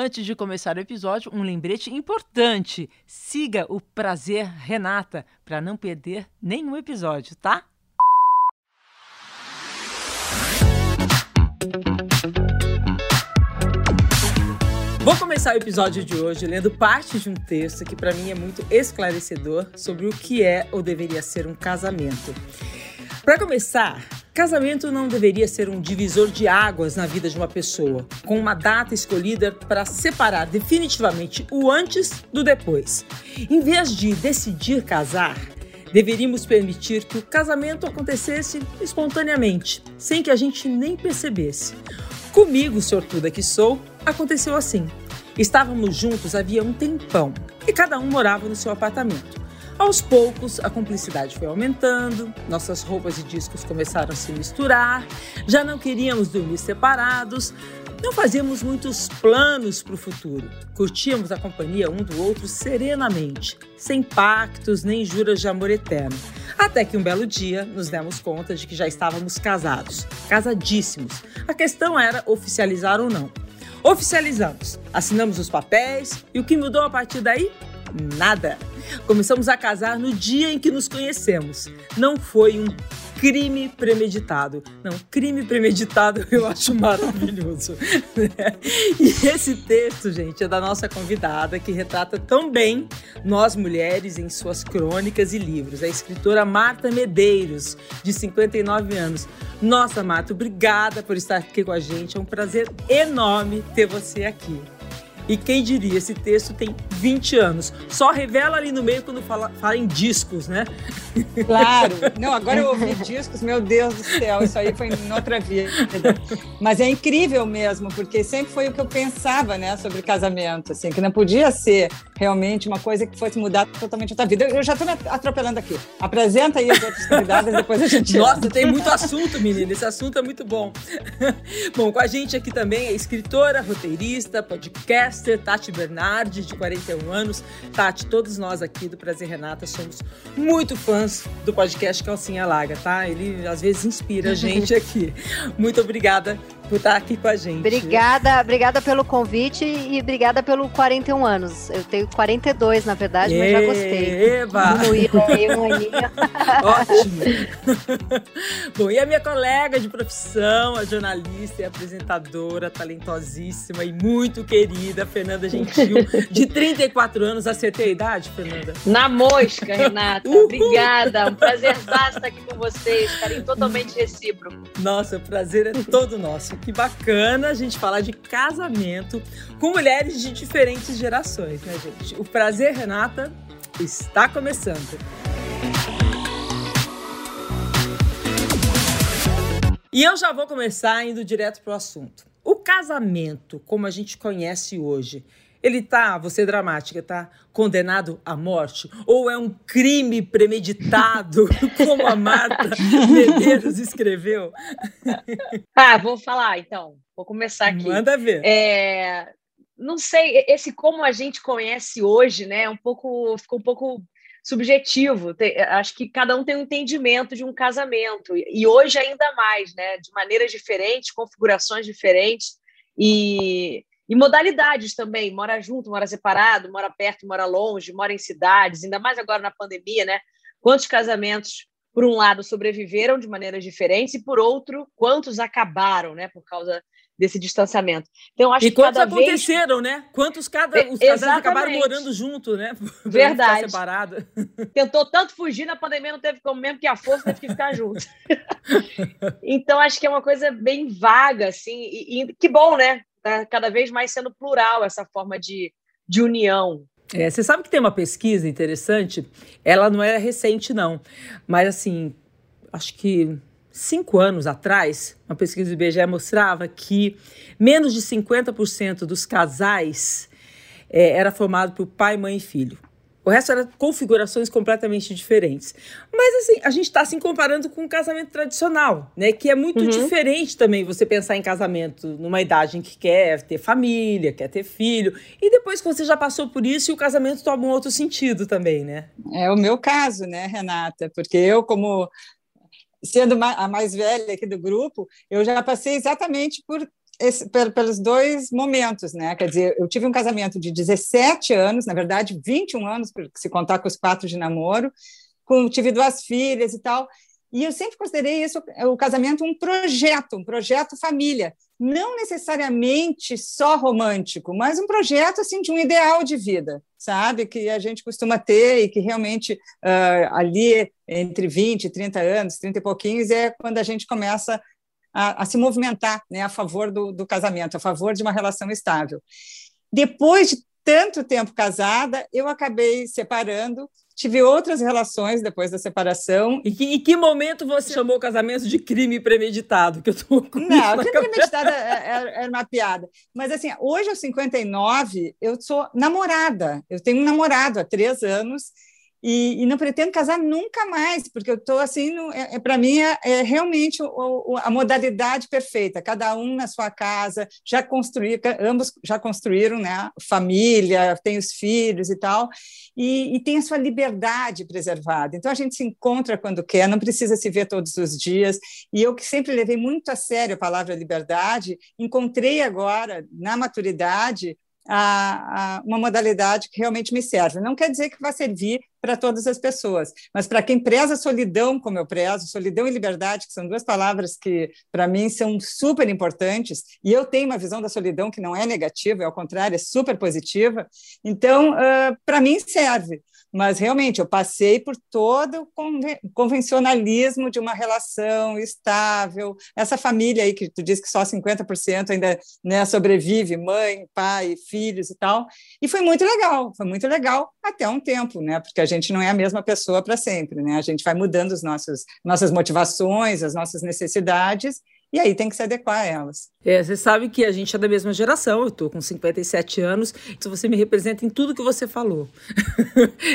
Antes de começar o episódio, um lembrete importante. Siga o Prazer Renata para não perder nenhum episódio, tá? Vou começar o episódio de hoje lendo parte de um texto que para mim é muito esclarecedor sobre o que é ou deveria ser um casamento. Para começar, casamento não deveria ser um divisor de águas na vida de uma pessoa, com uma data escolhida para separar definitivamente o antes do depois. Em vez de decidir casar, deveríamos permitir que o casamento acontecesse espontaneamente, sem que a gente nem percebesse. Comigo, sortuda que sou, aconteceu assim. Estávamos juntos havia um tempão e cada um morava no seu apartamento. Aos poucos, a cumplicidade foi aumentando, nossas roupas e discos começaram a se misturar, já não queríamos dormir separados, não fazíamos muitos planos para o futuro. Curtíamos a companhia um do outro serenamente, sem pactos nem juras de amor eterno. Até que um belo dia nos demos conta de que já estávamos casados, casadíssimos. A questão era oficializar ou não. Oficializamos, assinamos os papéis e o que mudou a partir daí? Nada. Começamos a casar no dia em que nos conhecemos. Não foi um crime premeditado. Não, crime premeditado eu acho maravilhoso. e esse texto, gente, é da nossa convidada que retrata tão bem nós mulheres em suas crônicas e livros. A escritora Marta Medeiros, de 59 anos. Nossa, Marta, obrigada por estar aqui com a gente. É um prazer enorme ter você aqui. E quem diria, esse texto tem 20 anos. Só revela ali no meio quando fala, fala em discos, né? Claro. Não, agora eu ouvi discos, meu Deus do céu, isso aí foi em outra vida. Mas é incrível mesmo, porque sempre foi o que eu pensava, né, sobre casamento, assim, que não podia ser realmente uma coisa que fosse mudar totalmente a tua vida. Eu já estou me atropelando aqui. Apresenta aí as outras convidadas, depois a gente... Nossa, tem muito assunto, menina. Esse assunto é muito bom. bom, com a gente aqui também é escritora, roteirista, podcast, podcaster Tati Bernardi, de 41 anos. Tati, todos nós aqui do Prazer Renata somos muito fãs do podcast Calcinha Larga, tá? Ele às vezes inspira a gente aqui. Muito obrigada por estar aqui com a gente. Obrigada, obrigada pelo convite e obrigada pelo 41 anos. Eu tenho 42, na verdade, mas já gostei. Eba! Diminuíram aí um aninho. Ótimo! Bom, e a minha colega de profissão, a jornalista e apresentadora talentosíssima e muito querida, Fernanda Gentil, de 34 anos. Acertei a idade, Fernanda? Na mosca, Renata. Uhul. Obrigada. Um prazer estar aqui com vocês. Carinho totalmente recíproco. Nossa, o prazer é todo nosso. Que bacana a gente falar de casamento com mulheres de diferentes gerações, né, gente? O prazer, Renata, está começando. E eu já vou começar indo direto para o assunto. O casamento, como a gente conhece hoje, ele tá, você dramática, tá condenado à morte? Ou é um crime premeditado, como a Marta Medeiros escreveu? Ah, vou falar então. Vou começar aqui. Manda ver. É, não sei, esse como a gente conhece hoje, né? Um pouco ficou um pouco subjetivo. Tem, acho que cada um tem um entendimento de um casamento e hoje ainda mais, né? De maneiras diferentes, configurações diferentes e, e modalidades também. Mora junto, mora separado, mora perto, mora longe, mora em cidades. Ainda mais agora na pandemia, né? Quantos casamentos por um lado sobreviveram de maneiras diferentes e por outro quantos acabaram, né? Por causa desse distanciamento. Então, acho e que quantos aconteceram, vez... né? Quantos cada, os casais acabaram morando junto, né? Verdade. separado. Tentou tanto fugir na pandemia, não teve como mesmo, que a força teve que ficar junto. então, acho que é uma coisa bem vaga, assim, e, e que bom, né? Tá cada vez mais sendo plural essa forma de, de união. É, você sabe que tem uma pesquisa interessante, ela não é recente, não, mas assim, acho que cinco anos atrás, uma pesquisa do IBGE mostrava que menos de 50% dos casais é, era formado por pai, mãe e filho. O resto era configurações completamente diferentes. Mas assim, a gente está se comparando com o casamento tradicional, né? Que é muito uhum. diferente também você pensar em casamento numa idade em que quer ter família, quer ter filho. E depois que você já passou por isso, o casamento toma um outro sentido também, né? É o meu caso, né, Renata? Porque eu, como sendo a mais velha aqui do grupo, eu já passei exatamente por esse, pelos dois momentos, né? Quer dizer, eu tive um casamento de 17 anos, na verdade, 21 anos, se contar com os quatro de namoro, com, tive duas filhas e tal. E eu sempre considerei isso, o casamento, um projeto, um projeto família. Não necessariamente só romântico, mas um projeto assim, de um ideal de vida, sabe? Que a gente costuma ter e que realmente uh, ali entre 20 e 30 anos, 30 e pouquinhos, é quando a gente começa a, a se movimentar né, a favor do, do casamento, a favor de uma relação estável. Depois de tanto tempo casada, eu acabei separando. Tive outras relações depois da separação. E que, em que momento você chamou o casamento de crime premeditado? Que eu tô com Não, crime premeditado era, era uma piada. Mas assim, hoje aos 59, eu sou namorada. Eu tenho um namorado há três anos e, e, não pretendo casar nunca mais, porque eu estou assim, é, é para mim é, é realmente o, o, a modalidade perfeita, cada um na sua casa, já construíram, ambos já construíram né, família, tem os filhos e tal, e, e, tem a sua liberdade preservada. Então a gente se encontra quando quer, não precisa se ver todos os dias, e eu que sempre levei muito a sério a palavra liberdade, encontrei agora, na maturidade, a, a, uma modalidade que realmente me serve. Não quer dizer que vai servir para todas as pessoas, mas para quem preza solidão, como eu prezo, solidão e liberdade, que são duas palavras que para mim são super importantes, e eu tenho uma visão da solidão que não é negativa, é ao contrário, é super positiva. Então, uh, para mim serve mas realmente eu passei por todo o convencionalismo de uma relação estável, essa família aí que tu disse que só 50% ainda né, sobrevive, mãe, pai, filhos e tal, e foi muito legal, foi muito legal até um tempo, né, porque a gente não é a mesma pessoa para sempre, né, a gente vai mudando os nossos, nossas motivações, as nossas necessidades, e aí tem que se adequar a elas. É, você sabe que a gente é da mesma geração, eu tô com 57 anos, então você me representa em tudo que você falou.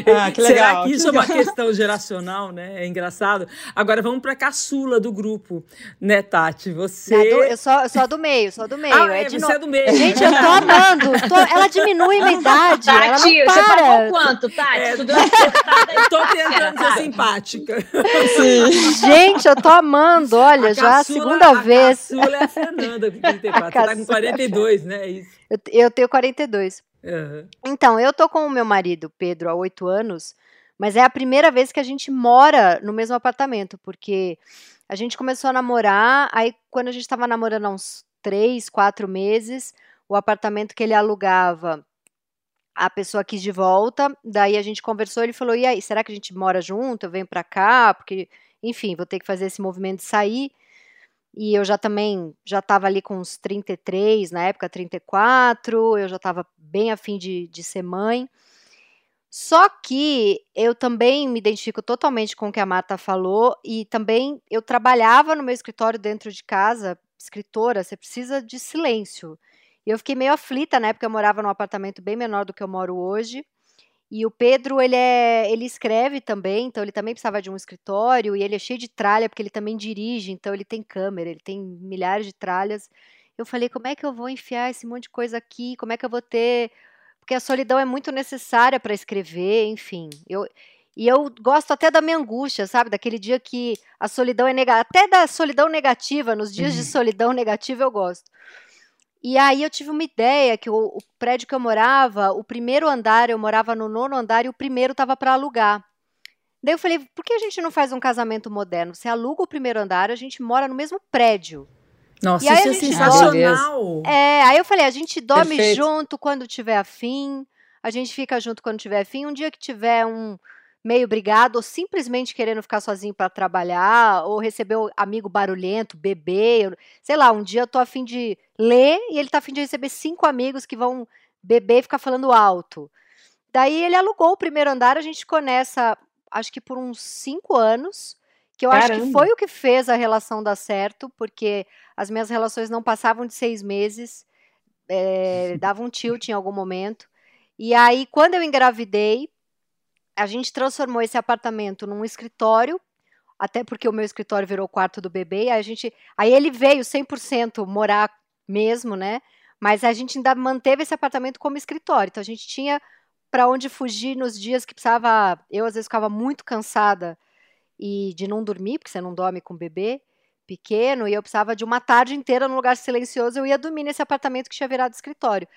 Ah, que legal. Será que isso é uma questão geracional, né? É engraçado. Agora vamos para a caçula do grupo, né, Tati? Você. É do, eu, sou, eu sou do meio, sou do meio. Ah, é, é você no... é do meio. Gente, eu tô amando. Tô... Ela diminui minha idade. Tati, ela não para. você pagou quanto, Tati? É, tu deu uma tô tentando ser simpática. Sim. Gente, eu tô amando. Olha, a já caçula, a segunda a vez. A caçula é a Fernanda, com 34. Você tá com 42, né? É isso. Eu, eu tenho 42. Uhum. Então, eu tô com o meu marido, Pedro, há oito anos, mas é a primeira vez que a gente mora no mesmo apartamento, porque a gente começou a namorar, aí quando a gente estava namorando há uns três, quatro meses, o apartamento que ele alugava, a pessoa quis de volta, daí a gente conversou, ele falou, e aí, será que a gente mora junto, eu venho pra cá, porque, enfim, vou ter que fazer esse movimento de sair, e eu já também já estava ali com uns 33, na época 34, eu já estava bem afim de, de ser mãe. Só que eu também me identifico totalmente com o que a Marta falou e também eu trabalhava no meu escritório dentro de casa, escritora, você precisa de silêncio. E eu fiquei meio aflita, né, porque eu morava num apartamento bem menor do que eu moro hoje. E o Pedro, ele é, ele escreve também, então ele também precisava de um escritório e ele é cheio de tralha porque ele também dirige, então ele tem câmera, ele tem milhares de tralhas. Eu falei, como é que eu vou enfiar esse monte de coisa aqui? Como é que eu vou ter porque a solidão é muito necessária para escrever, enfim. Eu e eu gosto até da minha angústia, sabe? Daquele dia que a solidão é negativa, até da solidão negativa, nos dias uhum. de solidão negativa eu gosto. E aí eu tive uma ideia que o, o, prédio que eu morava, o primeiro andar, eu morava no nono andar e o primeiro estava para alugar. Daí eu falei, por que a gente não faz um casamento moderno? Você aluga o primeiro andar, a gente mora no mesmo prédio. Nossa, isso é sensacional. É, aí eu falei, a gente dorme Perfeito. junto quando tiver afim, a gente fica junto quando tiver afim. Um dia que tiver um, meio brigado, ou simplesmente querendo ficar sozinho para trabalhar, ou receber um amigo barulhento, beber, sei lá, um dia eu tô afim de ler e ele tá afim de receber cinco amigos que vão beber e ficar falando alto. Daí ele alugou o primeiro andar, a gente nessa, acho que por uns cinco anos, que eu Caramba. acho que foi o que fez a relação dar certo, porque as minhas relações não passavam de seis meses, é, dava um tilt em algum momento. E aí, quando eu engravidei, a gente transformou esse apartamento num escritório, até porque o meu escritório virou quarto do bebê, a gente, aí ele veio 100% morar mesmo, né? Mas a gente ainda manteve esse apartamento como escritório. Então a gente tinha para onde fugir nos dias que precisava, eu às vezes ficava muito cansada e de não dormir, porque você não dorme com o bebê. pequeno e eu precisava de uma tarde inteira num lugar silencioso, eu ia dormir nesse apartamento que tinha virado escritório.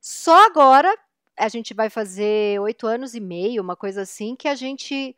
Só agora, a gente vai fazer oito anos e meio, uma coisa assim, que a gente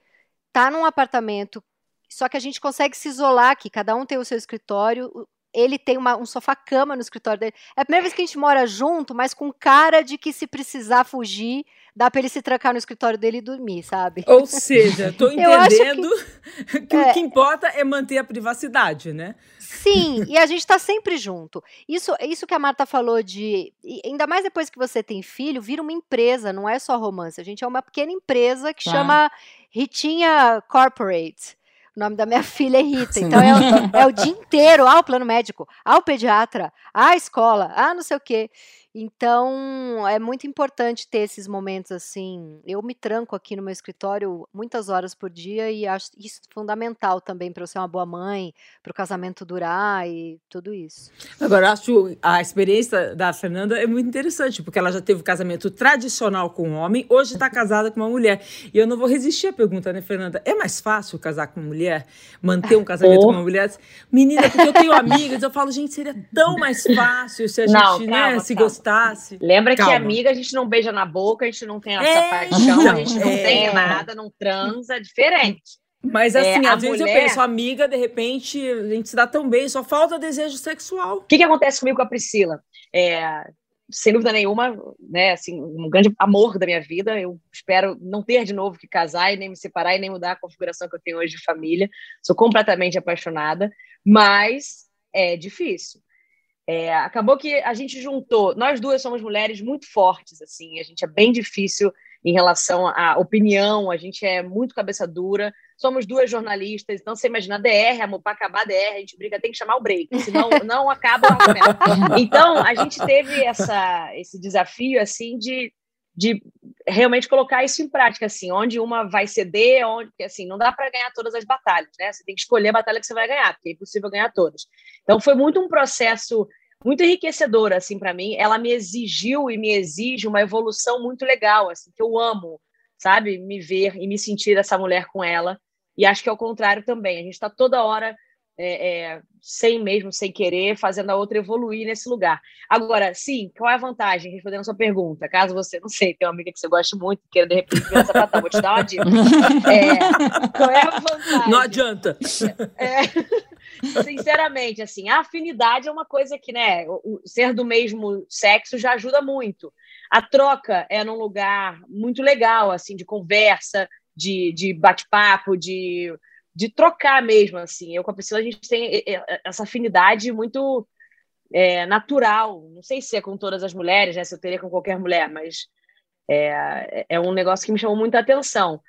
tá num apartamento, só que a gente consegue se isolar aqui, cada um tem o seu escritório, ele tem uma, um sofá-cama no escritório dele. É a primeira vez que a gente mora junto, mas com cara de que se precisar fugir, dá pra ele se trancar no escritório dele e dormir, sabe? Ou seja, tô entendendo que, que é, o que importa é manter a privacidade, né? Sim, e a gente tá sempre junto. Isso, isso que a Marta falou de. Ainda mais depois que você tem filho, vira uma empresa, não é só romance. A gente é uma pequena empresa que tá. chama Ritinha Corporate. O nome da minha filha é Rita. Então é o, é o dia inteiro ao plano médico, ao pediatra, à escola, ah, não sei o quê. Então, é muito importante ter esses momentos assim. Eu me tranco aqui no meu escritório muitas horas por dia e acho isso fundamental também para eu ser uma boa mãe, para o casamento durar e tudo isso. Agora, acho a experiência da Fernanda é muito interessante, porque ela já teve um casamento tradicional com um homem, hoje está casada com uma mulher. E eu não vou resistir à pergunta, né, Fernanda? É mais fácil casar com uma mulher? Manter um casamento oh. com uma mulher? Menina, porque eu tenho amigas, eu falo, gente, seria tão mais fácil se a gente não, né, se gostar gostasse. Lembra Calma. que amiga a gente não beija na boca, a gente não tem essa é, paixão, a gente não é. tem nada, não transa, é diferente. Mas assim, é, às vezes mulher... eu penso, amiga, de repente, a gente se dá tão bem, só falta desejo sexual. O que, que acontece comigo com a Priscila? É, sem dúvida nenhuma, né, assim, um grande amor da minha vida. Eu espero não ter de novo que casar e nem me separar e nem mudar a configuração que eu tenho hoje de família. Sou completamente apaixonada, mas é difícil. É, acabou que a gente juntou, nós duas somos mulheres muito fortes, assim, a gente é bem difícil em relação à opinião, a gente é muito cabeça dura, somos duas jornalistas, então você imagina, DR, amor, para acabar DR, a gente briga, tem que chamar o break, senão não acaba o argumento. Então, a gente teve essa, esse desafio, assim, de de realmente colocar isso em prática, assim, onde uma vai ceder, onde, assim, não dá para ganhar todas as batalhas, né? Você tem que escolher a batalha que você vai ganhar, porque é impossível ganhar todas. Então foi muito um processo muito enriquecedor, assim, para mim. Ela me exigiu e me exige uma evolução muito legal, assim, que eu amo, sabe? Me ver e me sentir essa mulher com ela. E acho que é o contrário também. A gente está toda hora é, é, sem mesmo, sem querer, fazendo a outra evoluir nesse lugar. Agora, sim, qual é a vantagem? Respondendo a sua pergunta, caso você, não sei, tem uma amiga que você gosta muito, queira de repente virar essa vou te dar uma dica. É, qual é a vantagem? Não adianta. É, sinceramente, assim, a afinidade é uma coisa que, né, o, o ser do mesmo sexo já ajuda muito. A troca é num lugar muito legal, assim, de conversa, de, de bate-papo, de de trocar mesmo, assim. Eu com a Priscila, a gente tem essa afinidade muito é, natural. Não sei se é com todas as mulheres, né? Se eu teria com qualquer mulher, mas é, é um negócio que me chamou muita atenção.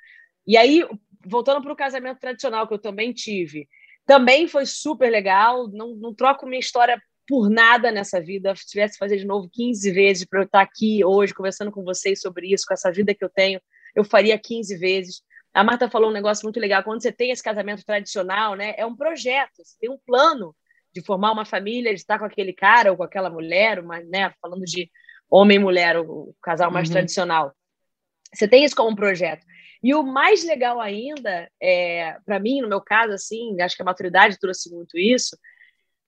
E aí, voltando para o casamento tradicional que eu também tive, também foi super legal. Não, não troco minha história por nada nessa vida. Se tivesse que fazer de novo 15 vezes para eu estar aqui hoje conversando com vocês sobre isso, com essa vida que eu tenho, eu faria 15 vezes. A Marta falou um negócio muito legal. Quando você tem esse casamento tradicional, né, é um projeto, você tem um plano de formar uma família, de estar com aquele cara ou com aquela mulher, uma, né, falando de homem e mulher, o casal mais uhum. tradicional. Você tem isso como um projeto. E o mais legal ainda, é, para mim, no meu caso, assim, acho que a maturidade trouxe muito isso,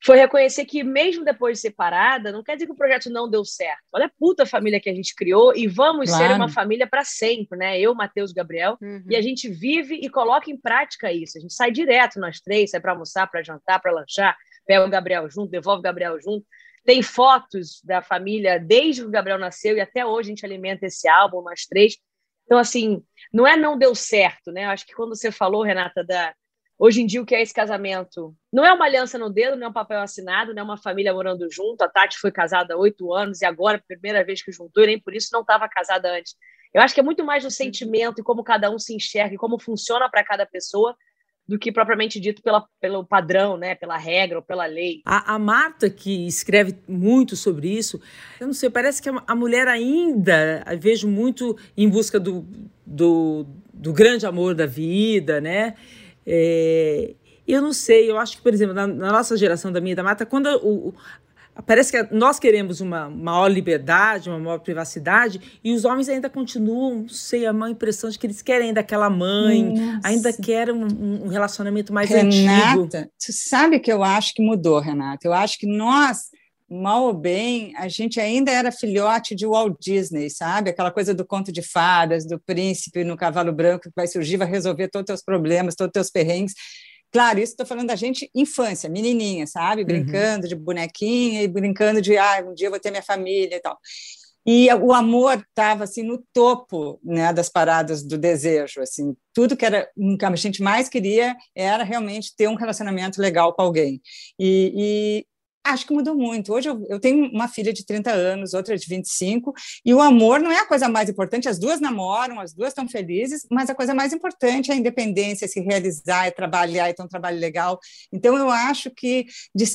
foi reconhecer que, mesmo depois de separada, não quer dizer que o projeto não deu certo. Olha a puta família que a gente criou e vamos claro. ser uma família para sempre, né? Eu, Matheus Gabriel. Uhum. E a gente vive e coloca em prática isso. A gente sai direto, nós três, sai para almoçar, para jantar, para lanchar, pega o Gabriel junto, devolve o Gabriel junto. Tem fotos da família desde que o Gabriel nasceu e até hoje a gente alimenta esse álbum, nós três. Então, assim, não é não deu certo, né? Acho que quando você falou, Renata, da Hoje em dia, o que é esse casamento? Não é uma aliança no dedo, não é um papel assinado, não é uma família morando junto. A Tati foi casada há oito anos e agora, primeira vez que juntou, e nem por isso não estava casada antes. Eu acho que é muito mais do sentimento e como cada um se enxerga e como funciona para cada pessoa do que propriamente dito pela, pelo padrão, né, pela regra ou pela lei. A, a, Marta, que escreve muito sobre isso, eu não sei, parece que a, a mulher ainda, vejo muito em busca do, do, do grande amor da vida, né? É, eu não sei, eu acho que, por exemplo, na, na, nossa geração da minha da mata, quando o, Parece que nós queremos uma maior liberdade, uma maior privacidade, e os homens ainda continuam, não sei, a má impressão de que eles querem ainda aquela mãe, Nossa. ainda querem um, um, relacionamento mais Renata, antigo. Tu sabe que eu acho que mudou, Renata. Eu acho que nós, mal ou bem, a gente ainda era filhote de Walt Disney, sabe? Aquela coisa do conto de fadas, do príncipe no cavalo branco que vai surgir, vai resolver todos os teus problemas, todos os teus perrengues. Claro, isso estou falando da gente infância, menininha, sabe? Uhum. Brincando uhum. de bonequinha e brincando de, ah, um dia eu vou ter minha família e tal. E o amor estava assim no topo né, das paradas do desejo, assim, tudo que era que a gente mais queria era realmente ter um relacionamento legal com alguém. E, Acho que mudou muito. Hoje eu, eu, tenho uma filha de 30 anos, outra de 25, e o amor não é a coisa mais importante. As duas namoram, as duas estão felizes, mas a coisa mais importante é a independência, se realizar, é trabalhar, é ter um trabalho legal. Então eu acho que.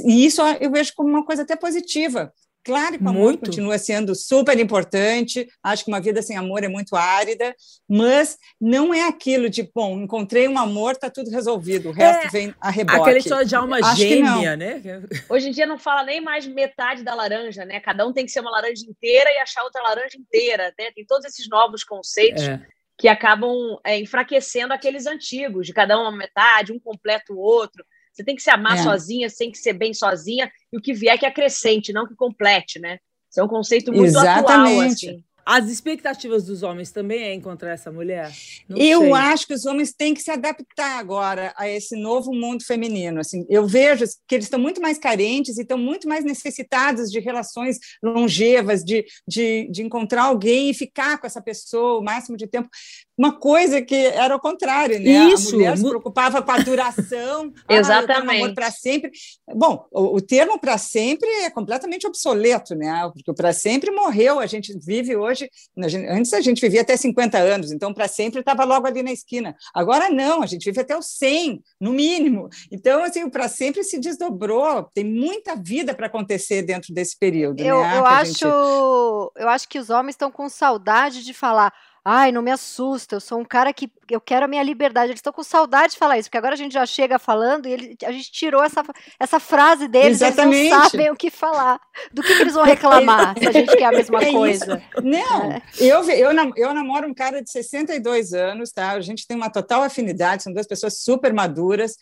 E isso eu vejo como uma coisa até positiva, Claro que o amor muito. continua sendo super importante. Acho que uma vida sem amor é muito árida, mas não é aquilo de, bom, encontrei um amor, está tudo resolvido, o resto é, vem a reboque. Aquela história de alma Acho gêmea, né? Hoje em dia não fala nem mais metade da laranja, né? Cada um tem que ser uma laranja inteira e achar outra laranja inteira. Né? Tem todos esses novos conceitos. É. Que acabam é, enfraquecendo aqueles antigos, de cada um uma metade, um completa o outro. Você tem que se amar é. sozinha, você tem que ser bem sozinha, e o que vier que acrescente, não que complete, né? Isso é um conceito muito Exatamente. atual, assim. As expectativas dos homens também é encontrar essa mulher? Não eu sei. acho que os homens têm que se adaptar agora a esse novo mundo feminino. Assim, eu vejo que eles estão muito mais carentes e estão muito mais necessitados de relações longevas, de, de, de encontrar alguém e ficar com essa pessoa o máximo de tempo uma coisa que era o contrário, né? Isso. A mulher se preocupava com a duração. Exatamente. Ah, amor para sempre. Bom, o, o termo para sempre é completamente obsoleto, né? Porque o para sempre morreu. A gente vive hoje. Antes a gente vivia até 50 anos, então para sempre estava logo ali na esquina. Agora não, a gente vive até os 100, no mínimo. Então, assim, o para sempre se desdobrou. Tem muita vida para acontecer dentro desse período. Eu, né? eu acho, gente... eu acho que os homens estão com saudade de falar Ai, não me assusta, eu sou um cara que eu quero a minha liberdade. Eles estão com saudade de falar isso, porque agora a gente já chega falando e ele, a gente tirou essa, essa frase deles, Exatamente. eles não sabem o que falar. Do que, que eles vão reclamar se a gente quer a mesma é coisa? Isso. Não, é. eu, eu, eu namoro um cara de 62 anos, tá? A gente tem uma total afinidade, são duas pessoas super maduras,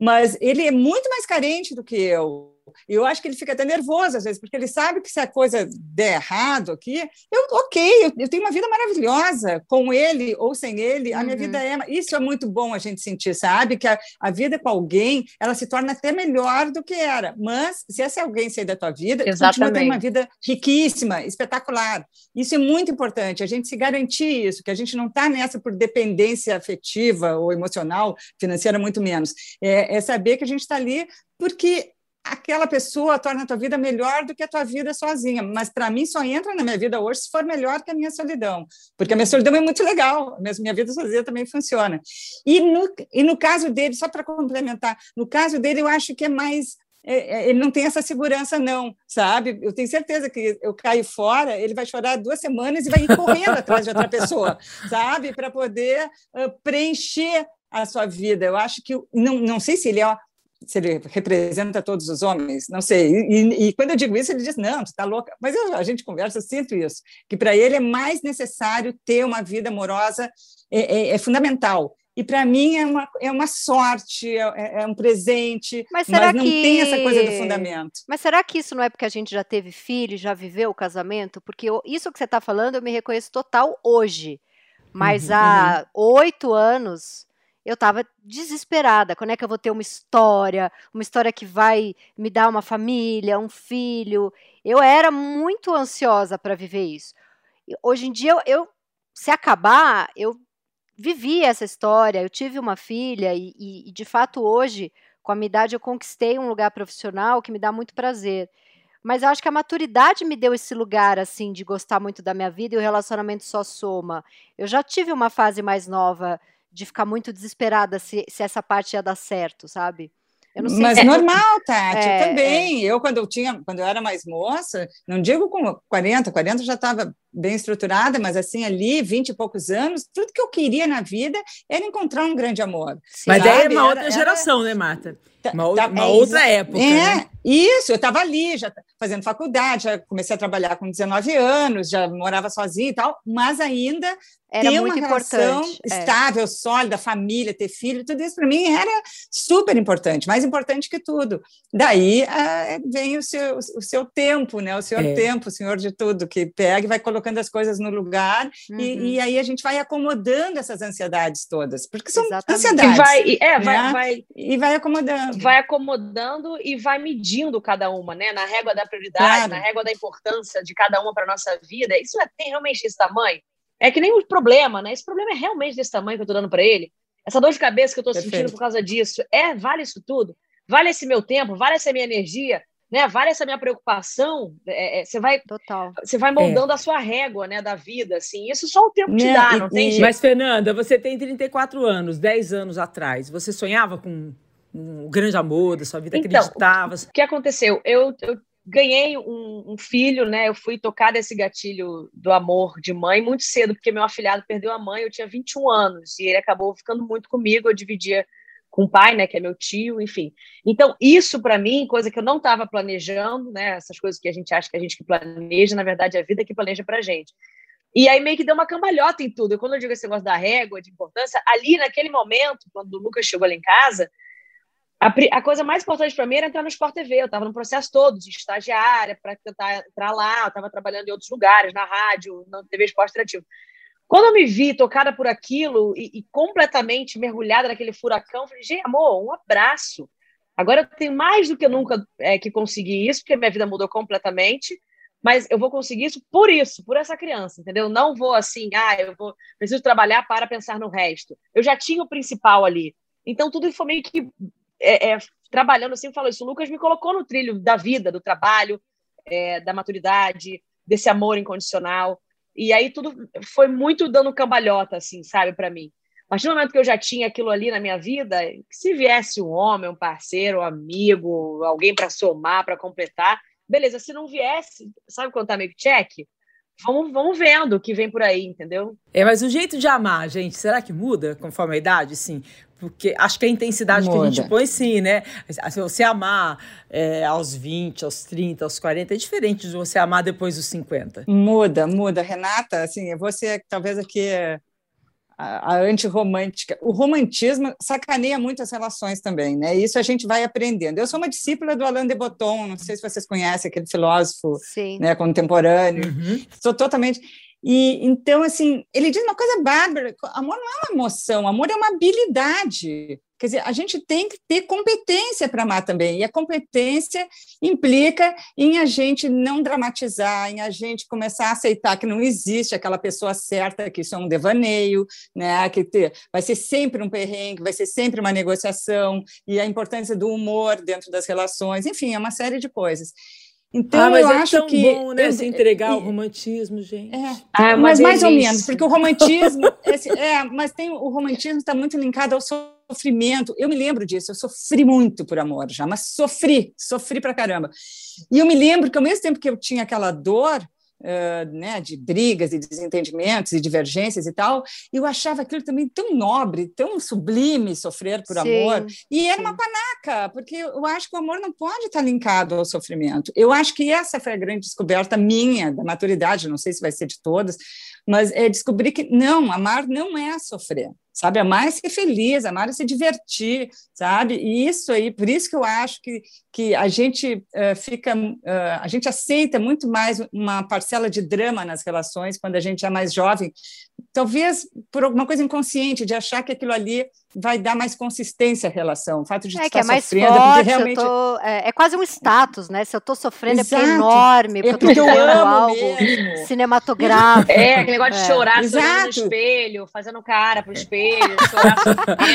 mas ele é muito mais carente do que eu. Eu acho que ele fica até nervoso às vezes, porque ele sabe que se a coisa der errado aqui, eu, ok, eu, eu tenho uma vida maravilhosa com ele ou sem ele, a uhum. minha vida é. Isso é muito bom a gente sentir, sabe? Que a, a, vida com alguém ela se torna até melhor do que era. Mas se esse alguém sair da tua vida, Exatamente. continua tendo uma vida riquíssima, espetacular. Isso é muito importante, a gente se garantir isso, que a gente não está nessa por dependência afetiva ou emocional, financeira, muito menos. É, é saber que a gente está ali porque aquela pessoa torna a tua vida melhor do que a tua vida sozinha. Mas para mim só entra na minha vida hoje se for melhor que a minha solidão, porque a minha solidão é muito legal, mesmo minha vida sozinha também funciona. E no, e no caso dele, só para complementar, no caso dele eu acho que é mais é, é, ele não tem essa segurança, não, sabe? Eu tenho certeza que eu caio fora, ele vai chorar duas semanas e vai ir correndo atrás de outra pessoa, sabe? Para poder preencher a sua vida. Eu acho que, não, não sei se ele é se ele representa todos os homens, não sei. E, e, quando eu digo isso, ele diz: não, tu está louca. Mas eu, a gente conversa, eu sinto isso, que para ele é mais necessário ter uma vida amorosa, é, é, é fundamental. E para mim é uma, é uma sorte, é, é, é um presente, mas, mas não que... tem essa coisa do fundamento. Mas será que isso não é porque a gente já teve filho, já viveu o casamento? Porque eu, isso que você está falando eu me reconheço total hoje. Mas uhum, há uhum. oito uhum. anos eu estava desesperada. Quando é que eu vou ter uma história, uma história que vai me dar uma família, um filho? Eu era muito ansiosa para viver isso. Hoje em dia, eu, eu, se acabar, eu vivi essa história, eu tive uma filha e, e, e de fato hoje, com a minha idade, eu conquistei um lugar profissional que me dá muito prazer. Mas eu acho que a maturidade me deu esse lugar, assim, de gostar muito da minha vida e o relacionamento só soma. Eu já tive uma fase mais nova de ficar muito desesperada se, se essa parte ia dar certo, sabe? Mas se... normal, Tati, é, também. É. Eu, quando eu tinha, quando eu era mais moça, não digo com 40, 40 já estava bem estruturada, mas assim, ali, 20 e poucos anos, tudo que eu queria na vida era encontrar um grande amor. Mas daí é uma outra era, geração, era... né, Marta? Tá, uma, tá, uma é, outra época. É, né? isso, eu estava ali, já fazendo faculdade, já comecei a trabalhar com 19 anos, já morava sozinha e tal, mas ainda era ter uma relação importante. É. estável, é. sólida, família, ter filho, tudo isso para mim era super importante, mais importante que tudo. Daí uh, vem o seu, o seu tempo, né? O senhor é. tempo, o senhor de tudo, que pega e vai colocando as coisas no lugar, uhum. e, e, aí a gente vai acomodando essas ansiedades todas, porque são Exatamente. ansiedades. E vai, é, né? vai, vai, e vai acomodando. Vai acomodando e vai medindo cada uma, né? Na régua da prioridade, claro. na régua da importância de cada uma para nossa vida. Isso é, tem realmente esse tamanho? É que nem o problema, né? Esse problema é realmente desse tamanho que eu estou dando para ele. Essa dor de cabeça que eu estou sentindo por causa disso, é vale isso tudo? Vale esse meu tempo? Vale essa minha energia? Né? Vale essa minha preocupação? É, é, você vai, Total. Você vai moldando é. a sua régua, né, da vida, assim. Isso só o tempo te dá, não, tem jeito. Mas Fernanda, você tem 34 anos, 10 anos atrás. Você sonhava com um grande amor da sua vida, então, acreditava? O que aconteceu? Eu, eu ganhei um, um, filho, né? Eu fui tocar desse gatilho do amor de mãe muito cedo, porque meu afilhado perdeu a mãe, eu tinha 21 anos, e ele acabou ficando muito comigo, eu dividia com o pai, né, que é meu tio, enfim. Então, isso para mim, coisa que eu não estava planejando, né, essas coisas que a gente acha que a gente que planeja, na verdade, é a vida que planeja pra gente. E aí meio que deu uma cambalhota em tudo. E quando eu digo esse negócio da régua, de importância, ali naquele momento, quando o Lucas chegou ali em casa, a, a, coisa mais importante para mim era entrar no Sport TV. Eu estava no processo todo de estagiária para tentar entrar lá. Eu estava trabalhando em outros lugares, na rádio, na TV Esporte Interativo. Quando eu me vi tocada por aquilo e, e completamente mergulhada naquele furacão, falei, gente, amor, um abraço. Agora eu tenho mais do que nunca é, que conseguir isso, porque minha vida mudou completamente. Mas eu vou conseguir isso por isso, por essa criança, entendeu? Não vou assim, ah, eu vou, preciso trabalhar para pensar no resto. Eu já tinha o principal ali. Então tudo foi meio que é, é, trabalhando assim, falou isso. O Lucas me colocou no trilho da vida, do trabalho, é, da maturidade, desse amor incondicional. E aí tudo foi muito dando cambalhota, assim, sabe, para mim. Partir do momento que eu já tinha aquilo ali na minha vida, se viesse um homem, um parceiro, um amigo, alguém para somar, para completar, beleza. Se não viesse, sabe quando tá meio check? Vamos, vamos vendo o que vem por aí, entendeu? É, mas o jeito de amar, gente, será que muda conforme a idade? Sim, porque acho que a intensidade Muda. que a gente põe, sim, né? Se você amar é, aos 20, aos 30, aos 40, é diferente de você amar depois dos 50. Muda, muda. Renata, assim, você talvez aqui a, a antirromântica. O romantismo sacaneia muito as relações também, né? Isso a gente vai aprendendo. Eu sou uma discípula do Alain de Botton, não sei se vocês conhecem aquele filósofo né, contemporâneo. Uhum. Sou totalmente e então, assim, ele diz uma coisa bárbara: amor não é uma emoção, amor é uma habilidade. Quer dizer, a gente tem que ter competência para amar também. E a competência implica em a gente não dramatizar, em a gente começar a aceitar que não existe aquela pessoa certa, que isso é um devaneio, né? que ter, vai ser sempre um perrengue, vai ser sempre uma negociação, e a importância do humor dentro das relações, enfim, é uma série de coisas. Então, ah, mas eu é acho tão que bom, né, eu, se entregar o romantismo, gente. É, ah, mas mais ou menos, porque o romantismo, esse, é, mas tem o romantismo está muito linkado ao sofrimento. Eu me lembro disso, eu sofri muito por amor já, mas sofri, sofri pra caramba. E eu me lembro que ao mesmo tempo que eu tinha aquela dor, uh, né, de brigas e desentendimentos e divergências e tal, eu achava aquilo também tão nobre, tão sublime sofrer por sim, amor. E era sim. uma panaca, porque eu acho que o amor não pode estar linkado ao sofrimento. Eu acho que essa foi a grande descoberta minha, da maturidade, não sei se vai ser de todas, mas é descobrir que não, amar não é sofrer sabe? Amar é ser feliz, amar é se divertir, sabe? E isso aí, por isso que eu acho que, que a gente uh, fica, uh, a gente aceita muito mais uma parcela de drama nas relações quando a gente é mais jovem, talvez por alguma coisa inconsciente de achar que aquilo ali vai dar mais consistência à relação, o fato de é, estar que é mais sofrendo, forte, realmente tô, é, é, quase um status, né? Se eu estou sofrendo Exato. é porque é enorme, porque, é porque eu fazendo algo mesmo. cinematográfico. É, aquele negócio de é. chorar no espelho, fazendo cara pro espelho, chorar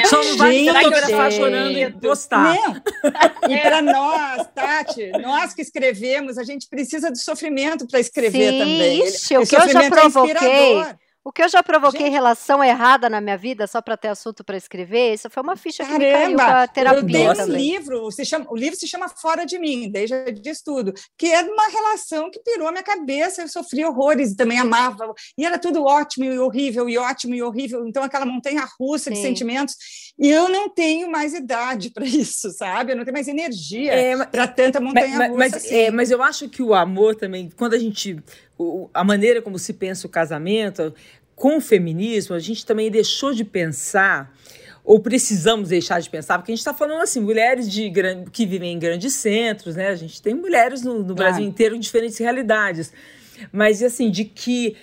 Só não vai chorando e postar. Não. E para nós, Tati, nós que escrevemos, a gente precisa do sofrimento para escrever Sim, também. Ixi, o que eu já provoquei O que eu já provoquei Gente, relação errada na minha vida, só para ter assunto para escrever, isso foi uma ficha Caramba, que me caiu pra terapia. Eu tenho um livro, se chama, o livro se chama Fora de Mim, desde de estudo, que é uma relação que pirou a minha cabeça, eu sofri horrores e também amava, e era tudo ótimo e horrível, e ótimo e horrível, então aquela montanha russa de sentimentos, e eu não tenho mais idade para isso, sabe? Eu não tenho mais energia é, para tanta montanha mas, russa. Mas, assim. é, mas eu acho que o amor também, quando a gente a maneira como se pensa o casamento, com o feminismo, a gente também deixou de pensar ou precisamos deixar de pensar, porque a gente está falando assim, mulheres de que vivem em grandes centros, né? A gente tem mulheres no, no Brasil inteiro em diferentes realidades. Mas assim, de que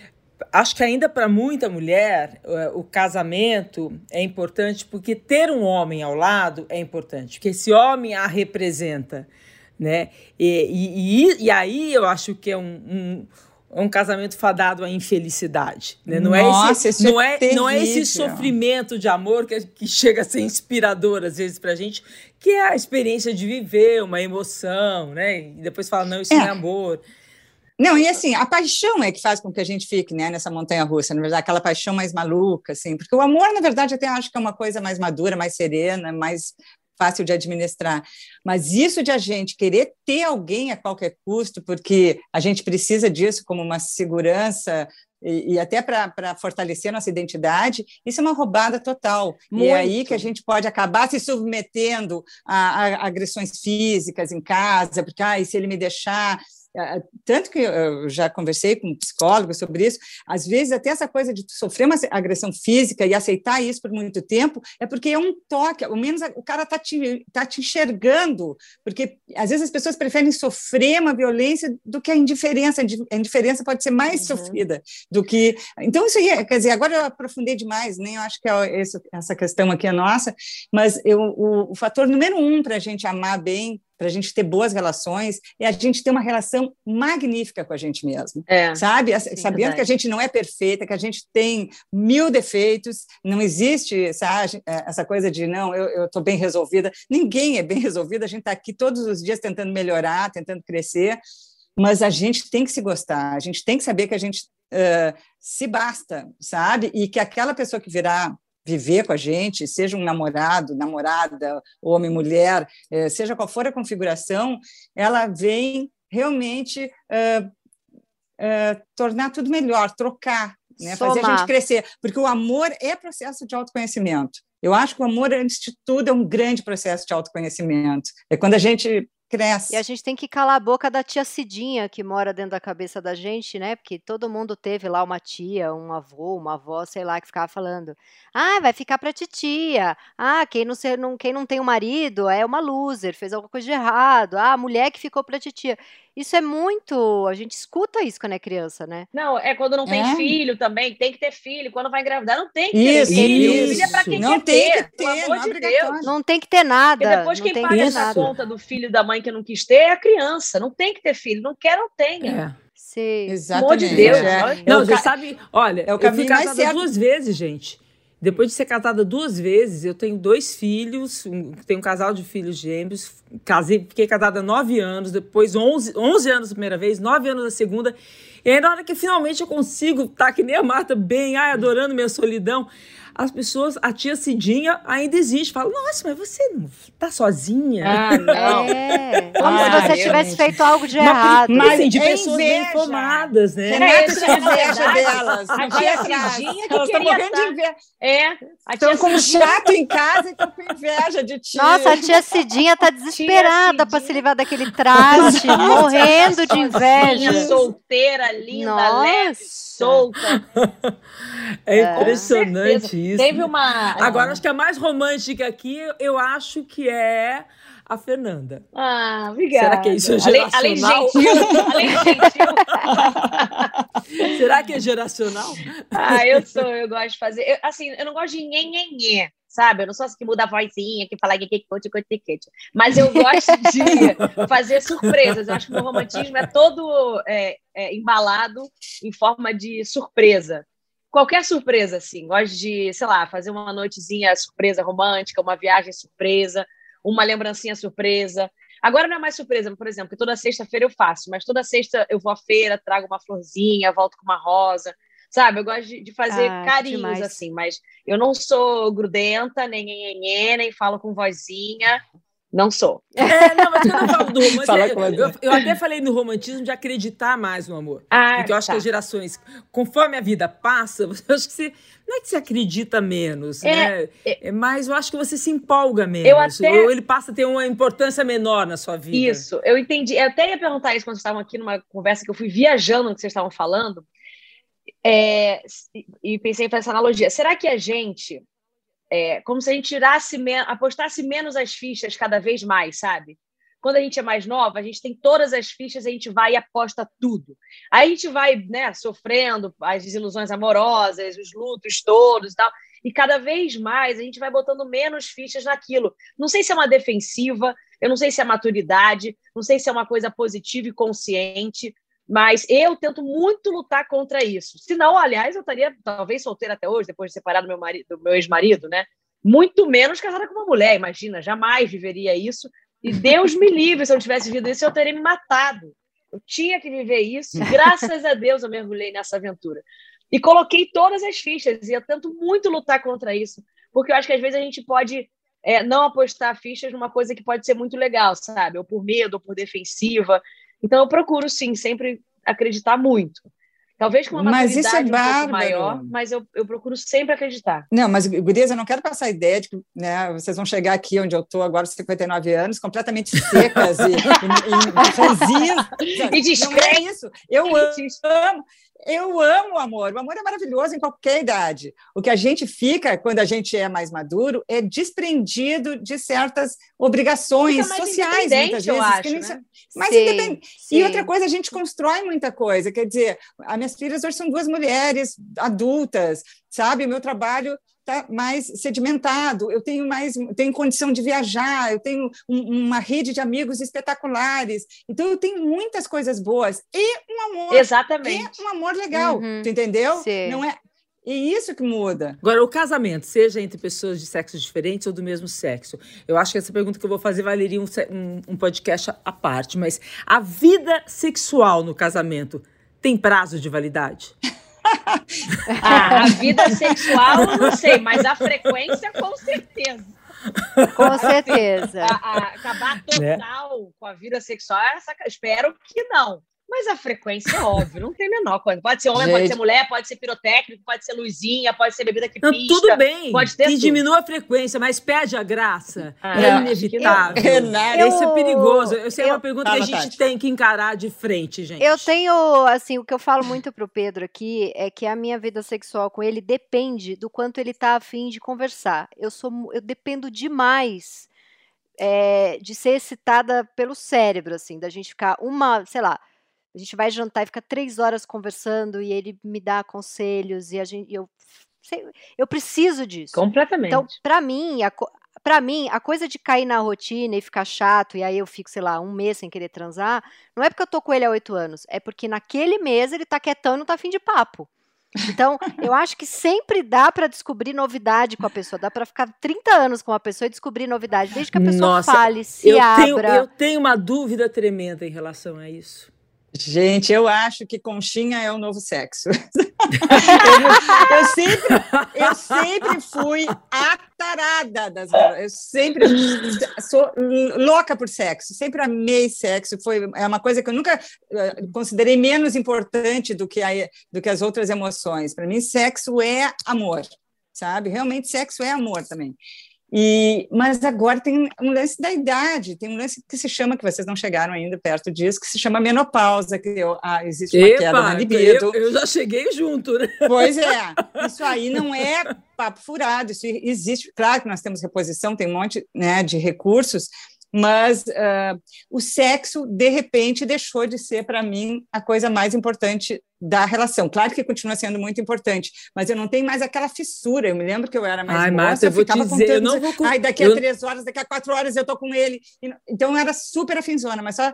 acho que ainda para muita mulher eh, o casamento é importante porque ter um homem ao lado é importante, porque esse homem a representa, né? E, e, e aí eu acho que é um, um é um casamento fadado à infelicidade. Né? Não, Nossa, é esse, não, é, é não é esse sofrimento de amor que, que chega a ser inspirador, às vezes, para a gente, que é a experiência de viver uma emoção, né? E depois fala, não, isso é. não é amor. Não, e assim, a paixão é que faz com que a gente fique né, nessa montanha russa, na verdade, aquela paixão mais maluca, assim, porque o amor, na verdade, até acho que é uma coisa mais madura, mais serena, mais fácil de administrar. Mas isso de a gente querer ter alguém a qualquer custo, porque a gente precisa disso como uma segurança e, e até para fortalecer a nossa identidade, isso é uma roubada total. Muito. E é aí que a gente pode acabar se submetendo a, a agressões físicas em casa, porque ah, se ele me deixar tanto que eu já conversei com psicólogos sobre isso, às vezes até essa coisa de sofrer uma agressão física e aceitar isso por muito tempo é porque é um toque, ao menos o cara está te, tá te enxergando, porque às vezes as pessoas preferem sofrer uma violência do que a indiferença, a indiferença pode ser mais uhum. sofrida do que... Então isso aí, quer dizer, agora eu aprofundei demais, nem eu acho que é essa questão aqui é nossa, mas eu, o, o fator número um para a gente amar bem para a gente ter boas relações, é a gente ter uma relação magnífica com a gente mesmo, é, sabe? Sim, Sabendo verdade. que a gente não é perfeita, que a gente tem mil defeitos, não existe sabe, é, essa coisa de não, eu estou bem resolvida. Ninguém é bem resolvido, a gente está aqui todos os dias tentando melhorar, tentando crescer, mas a gente tem que se gostar, a gente tem que saber que a gente uh, se basta, sabe? E que aquela pessoa que virá viver com a gente, seja um namorado, namorada, homem, mulher, eh, seja qual for a configuração, ela vem realmente uh, uh, tornar tudo melhor, trocar, né? fazer a gente crescer, porque o amor é processo de autoconhecimento. Eu acho que o amor, antes de tudo, é um grande processo de autoconhecimento. É quando a gente cresce. E a gente tem que calar a boca da tia Cidinha que mora dentro da cabeça da gente, né? Porque todo mundo teve lá uma tia, um avô, uma avó, sei lá, que ficava falando: ah, vai ficar pra titia. Ah, quem não, ser, não, quem não tem um marido é uma loser, fez alguma coisa de errado. Ah, a mulher que ficou pra titia. Isso é muito. A gente escuta isso quando é criança, né? Não, é quando não tem é. filho também, tem que ter filho. Quando vai engravidar, não tem que ter isso, filho. Isso. Filho é pra quem não quer tem ter, que ter, pelo amor de Deus. Não tem que ter nada. Porque depois não quem paga essa conta do filho da mãe que não quis ter é a criança. Não tem que ter filho. Não quer, não tenha. É. Sim. Exatamente. Amor de Deus. É. Não, você sabe, olha, é o eu fui casada duas vezes, gente. Depois de ser casada duas vezes, eu tenho dois filhos, tenho um casal de filhos gêmeos, casei, fiquei casada nove anos, depois onze, onze anos a primeira vez, nove anos a segunda. E aí, na hora que finalmente eu consigo estar tá, que nem a Marta, bem, ai, adorando minha solidão, as pessoas, a tia Cidinha ainda existe. Fala, nossa, mas você não tá sozinha? Ah, não. É. Como ah, se você tivesse feito algo de errado. Mas, assim, de é pessoas inveja. bem informadas, né? Renata tinha inveja delas. A tia Cidinha que Elas estão morrendo de inveja. É. Estão com um chato em casa e estão com inveja de tia. Nossa, a tia Cidinha tá desesperada para se livrar daquele traste, morrendo de inveja. solteira, linda, Nossa. leve, solta. É, é impressionante isso. Teve uma. Agora, acho que a mais romântica aqui, eu acho que é a Fernanda. Ah, obrigada. Será que é isso é geracional? Além, gentil. além gentil. Será que é geracional? Ah, eu sou, eu gosto de fazer. Eu, assim, eu não gosto de nhenhenhê, sabe? Eu não sou assim que muda a vozinha, que fala que que Mas eu gosto de fazer surpresas. Eu acho que o meu romantismo é todo é, é, embalado em forma de surpresa qualquer surpresa, assim. Gosto de, sei lá, fazer uma noitezinha surpresa romântica, uma viagem surpresa, uma lembrancinha surpresa. Agora não é mais surpresa, por exemplo, que toda sexta-feira eu faço, mas toda sexta eu vou à feira, trago uma florzinha, volto com uma rosa. sabe? Eu gosto de, fazer ah, carinhos, demais. assim, mas eu não sou grudenta, nem nhenhenhê, nem falo com vozinha. Não sou. É, não, mas quando eu falo do romantismo, eu, eu, eu, até falei no romantismo de acreditar mais no amor. Ah, porque eu acho tá. que as gerações, conforme a vida passa, eu acho que você. Não é que você acredita menos, é, né? É, é, mas eu acho que você se empolga menos. Até, ou ele passa a ter uma importância menor na sua vida. Isso, eu entendi. Eu até ia perguntar isso quando vocês estavam aqui numa conversa que eu fui viajando no que vocês estavam falando. É, e pensei nessa analogia. Será que a gente é, como se a gente tirasse, apostasse menos as fichas cada vez mais, sabe? Quando a gente é mais nova, a gente tem todas as fichas, a gente vai e aposta tudo. Aí a gente vai, né, sofrendo as desilusões amorosas, os lutos todos e tal. E cada vez mais a gente vai botando menos fichas naquilo. Não sei se é uma defensiva, eu não sei se é maturidade, não sei se é uma coisa positiva e consciente, mas eu tento muito lutar contra isso. Se não, aliás, eu estaria talvez solteira até hoje, depois de separar do meu, marido, do meu ex-marido, né? Muito menos casada com uma mulher, imagina, jamais viveria isso. E Deus me livre, se eu tivesse vivido isso, eu teria me matado. Eu tinha que viver isso. Graças a Deus eu mergulhei nessa aventura. E coloquei todas as fichas, e eu tento muito lutar contra isso, porque eu acho que às vezes a gente pode é, não apostar fichas numa coisa que pode ser muito legal, sabe? Ou por medo, ou por defensiva. Então eu procuro sim sempre acreditar muito. Talvez com uma mas isso é um pouco maior, mas eu, eu procuro sempre acreditar. Não, mas, Gurias, eu não quero passar a ideia de que né, vocês vão chegar aqui onde eu estou agora, 59 anos, completamente secas e, e, e, e descrente. Não é isso. Eu amo, eu amo o amor. O amor é maravilhoso em qualquer idade. O que a gente fica, quando a gente é mais maduro, é desprendido de certas obrigações sociais, muitas vezes. Acho, nem... né? Mas sim, independ... sim. E outra coisa, a gente constrói muita coisa. Quer dizer, as minhas filhas hoje são duas mulheres adultas, sabe? O meu trabalho está mais sedimentado, eu tenho mais tenho condição de viajar, eu tenho um, uma rede de amigos espetaculares. Então eu tenho muitas coisas boas e um amor. Exatamente. E um amor legal, uhum. tu entendeu? Sim. Não é e isso que muda. Agora, o casamento, seja entre pessoas de sexos diferentes ou do mesmo sexo. Eu acho que essa pergunta que eu vou fazer valeria um, um, um podcast à parte, mas a vida sexual no casamento tem prazo de validade? Ah, a vida sexual, eu não sei, mas a frequência, com certeza. Com certeza. A, a, acabar total né? com a vida sexual, essa, espero que não. Mas a frequência é óbvio, não tem a menor coisa. Pode ser homem, Gente. pode ser mulher, pode ser pirotécnico, pode ser luzinha, pode ser bebida que não, pista. Tudo bem, pode ter que diminua a frequência, mas perde a graça. Ah, é inevitável. Eu, Isso é perigoso. Eu sei é uma pergunta que a gente tem que encarar de frente, gente. Eu tenho, assim, o que eu falo muito pro Pedro aqui é que a minha vida sexual com ele depende do quanto ele tá afim de conversar. Eu sou, eu dependo demais é, de ser excitada pelo cérebro, assim, da gente ficar uma, sei lá, a gente vai jantar e fica três horas conversando e ele me dá conselhos e a gente, eu, eu preciso disso. Completamente. Então, para mim, a, para mim, a coisa de cair na rotina e ficar chato, e aí eu fico, sei lá, um mês sem querer transar, não é porque eu tô com ele há oito anos, é porque naquele mês ele tá quietão e não tá afim de papo. Então, eu acho que sempre dá para descobrir novidade com a pessoa. Dá para ficar 30 anos com a pessoa e descobrir novidade, desde que a pessoa Nossa, fale, se eu abra. Tenho, eu tenho uma dúvida tremenda em relação a isso. Gente, eu acho que conchinha é o novo sexo. eu, eu, sempre, eu sempre fui atarada das Eu sempre sou louca por sexo, sempre amei sexo. Foi, é uma coisa que eu nunca eh, considerei menos importante do que, a, do que as outras emoções. Para mim, sexo é amor, sabe? Realmente, sexo é amor também. E, mas agora tem um lance da idade, tem um lance que se chama, que vocês não chegaram ainda perto disso, que se chama menopausa, que eu, ah, existe uma Epa, queda na libido. Eu, eu, já cheguei junto, né? Pois é, isso aí não é papo furado, isso existe, claro que nós temos reposição, tem um monte né, de recursos, mas uh, o sexo, de repente, deixou de ser, para mim, a coisa mais importante da relação. Claro que continua sendo muito importante, mas eu não tenho mais aquela fissura. Eu me lembro que eu era mais Ai, moça, Marta, eu, eu ficava dizer, contando, eu não vou... Ai, daqui a eu... três horas, daqui a quatro horas eu tô com ele. Então, eu era super afinzona, mas só...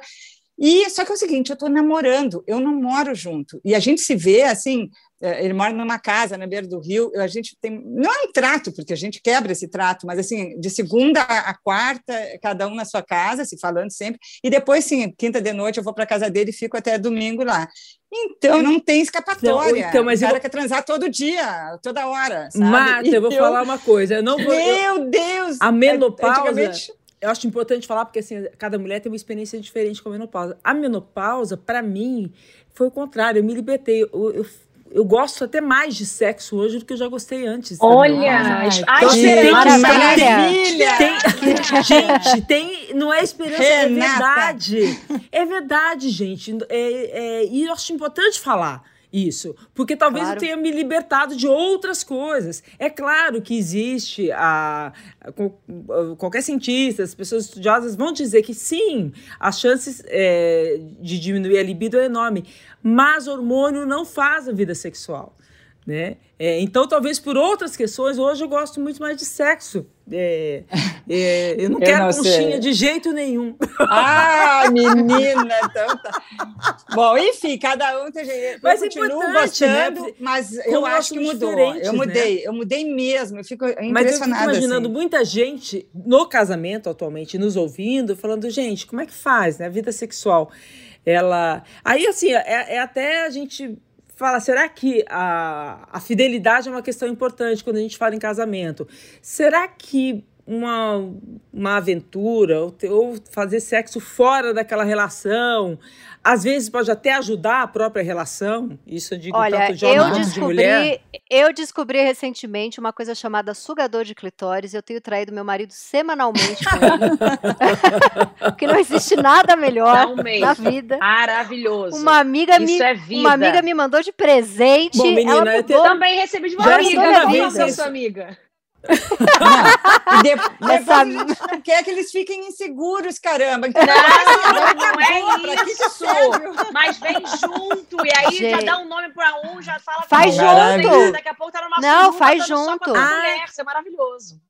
E só que é o seguinte, eu estou namorando, eu não moro junto. E a gente se vê, assim, ele mora numa casa na beira do rio, a gente tem, não é um trato, porque a gente quebra esse trato, mas assim, de segunda a quarta, cada um na sua casa, se falando sempre, e depois, sim, quinta de noite eu vou para casa dele e fico até domingo lá. Então, não tem escapatória. Não, então, mas o cara eu... quer transar todo dia, toda hora, sabe? Marta, eu vou eu... falar uma coisa, eu não vou... Meu Deus! A menopausa... Antigamente eu acho importante falar porque assim, cada mulher tem uma experiência diferente com a menopausa. A menopausa, para mim, foi o contrário. Eu me libertei. Eu, eu, eu, gosto até mais de sexo hoje do que eu já gostei antes. Olha, ai, então, assim, tem, maravilha! Tem, gente, tem, não é esperança, é Renata. é verdade. É verdade, gente. É, é, e eu acho importante falar isso, porque talvez claro. eu tenha me libertado de outras coisas. É claro que existe a, a qualquer cientista, as pessoas estudiosas vão dizer que sim, as chances é, de diminuir a libido é enorme, mas hormônio não faz a vida sexual. Né? É, então, talvez por outras questões, hoje eu gosto muito mais de sexo. É, é, eu não eu quero não conchinha de jeito nenhum. Ah, menina! Então tá. Bom, enfim, cada um tem jeito. Mas eu continuo né? gostando, né? mas eu acho que mudou. Eu mudei, né? eu mudei mesmo. Eu fico impressionada. Mas eu fico imaginando assim. muita gente no casamento atualmente, nos ouvindo, falando, gente, como é que faz, né? A vida sexual. Ela. Aí, assim, é, é até a gente fala, será que a, a fidelidade é uma questão importante quando a gente fala em casamento? Será que uma, uma aventura ou, ou fazer sexo fora daquela relação, às vezes pode até ajudar a própria relação. Isso eu digo Olha, tanto de homem quanto de mulher. Eu descobri recentemente uma coisa chamada sugador de clitóris. Eu tenho traído meu marido semanalmente com ele. Porque não existe nada melhor na vida. Maravilhoso. Uma amiga Isso me, é vida. Uma amiga me mandou de presente. Bom, menina, ela eu também recebi de uma amiga. Amiga, sua amiga. Não. De, a não quer que eles fiquem inseguros, caramba. Então, não, não, não é isso. Mas vem junto. E aí gente. já dá um nome para um, já fala faz junto. Daqui a pouco tá numa Não, faz junto. Ah. Mulher, isso é maravilhoso.